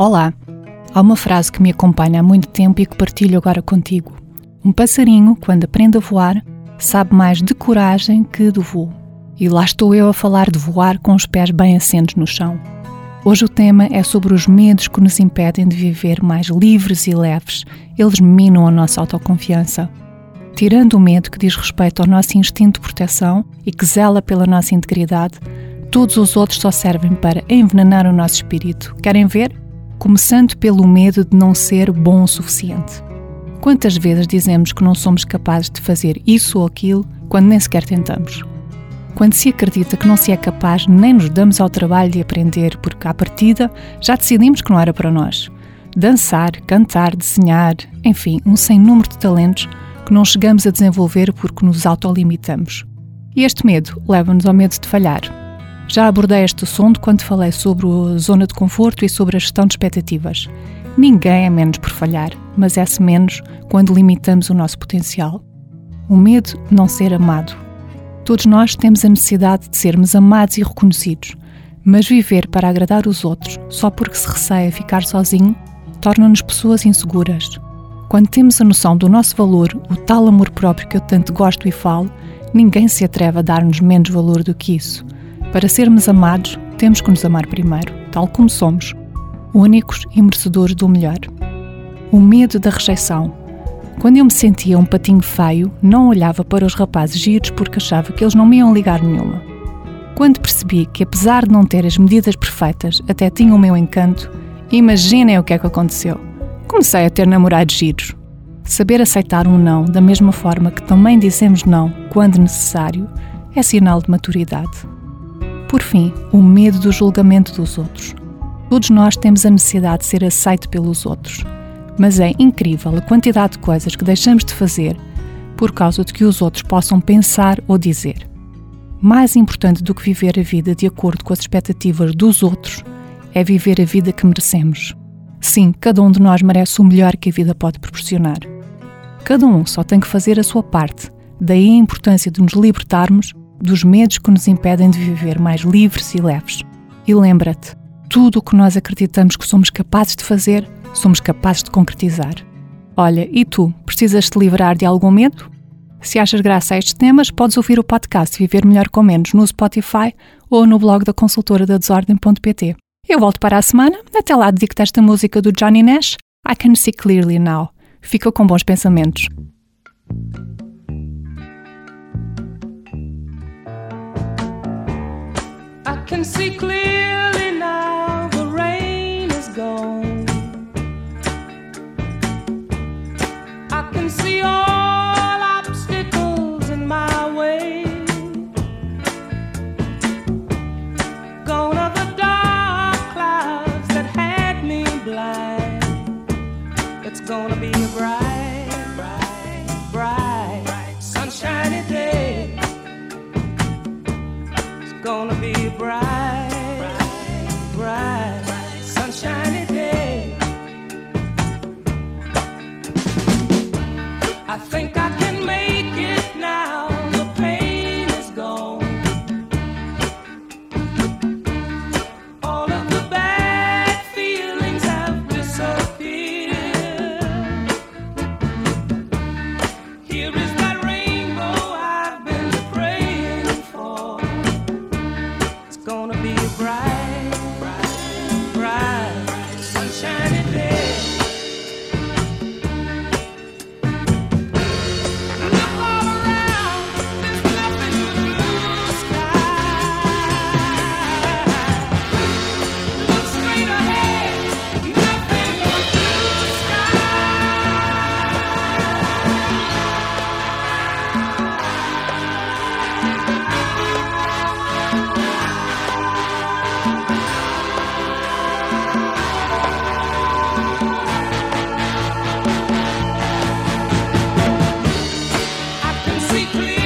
Olá! Há uma frase que me acompanha há muito tempo e que partilho agora contigo. Um passarinho, quando aprende a voar, sabe mais de coragem que do voo. E lá estou eu a falar de voar com os pés bem assentos no chão. Hoje o tema é sobre os medos que nos impedem de viver mais livres e leves. Eles minam a nossa autoconfiança. Tirando o medo que diz respeito ao nosso instinto de proteção e que zela pela nossa integridade, todos os outros só servem para envenenar o nosso espírito. Querem ver? Começando pelo medo de não ser bom o suficiente. Quantas vezes dizemos que não somos capazes de fazer isso ou aquilo quando nem sequer tentamos? Quando se acredita que não se é capaz, nem nos damos ao trabalho de aprender, porque à partida já decidimos que não era para nós. Dançar, cantar, desenhar, enfim, um sem número de talentos que não chegamos a desenvolver porque nos autolimitamos. E este medo leva-nos ao medo de falhar. Já abordei este assunto quando falei sobre a zona de conforto e sobre a gestão de expectativas. Ninguém é menos por falhar, mas é-se menos quando limitamos o nosso potencial. O medo de não ser amado. Todos nós temos a necessidade de sermos amados e reconhecidos, mas viver para agradar os outros só porque se receia ficar sozinho torna-nos pessoas inseguras. Quando temos a noção do nosso valor, o tal amor próprio que eu tanto gosto e falo, ninguém se atreve a dar-nos menos valor do que isso. Para sermos amados, temos que nos amar primeiro, tal como somos, únicos e merecedores do melhor. O medo da rejeição. Quando eu me sentia um patinho feio, não olhava para os rapazes giros porque achava que eles não me iam ligar nenhuma. Quando percebi que, apesar de não ter as medidas perfeitas, até tinha o meu encanto, imaginem o que é que aconteceu. Comecei a ter namorados giros. Saber aceitar um não da mesma forma que também dizemos não quando necessário é sinal de maturidade. Por fim, o medo do julgamento dos outros. Todos nós temos a necessidade de ser aceito pelos outros, mas é incrível a quantidade de coisas que deixamos de fazer por causa de que os outros possam pensar ou dizer. Mais importante do que viver a vida de acordo com as expectativas dos outros é viver a vida que merecemos. Sim, cada um de nós merece o melhor que a vida pode proporcionar. Cada um só tem que fazer a sua parte, daí a importância de nos libertarmos dos medos que nos impedem de viver mais livres e leves. E lembra-te, tudo o que nós acreditamos que somos capazes de fazer, somos capazes de concretizar. Olha, e tu, precisas te livrar de algum medo? Se achas graça a estes temas, podes ouvir o podcast Viver Melhor com Menos no Spotify ou no blog da consultora da desordem.pt. Eu volto para a semana, até lá dedico-te esta música do Johnny Nash, I Can See Clearly Now. Fica com bons pensamentos. can see clearly now the rain is gone. I can see all. gonna be bright, bright, bright, sunshiny day. I think I. sweet please.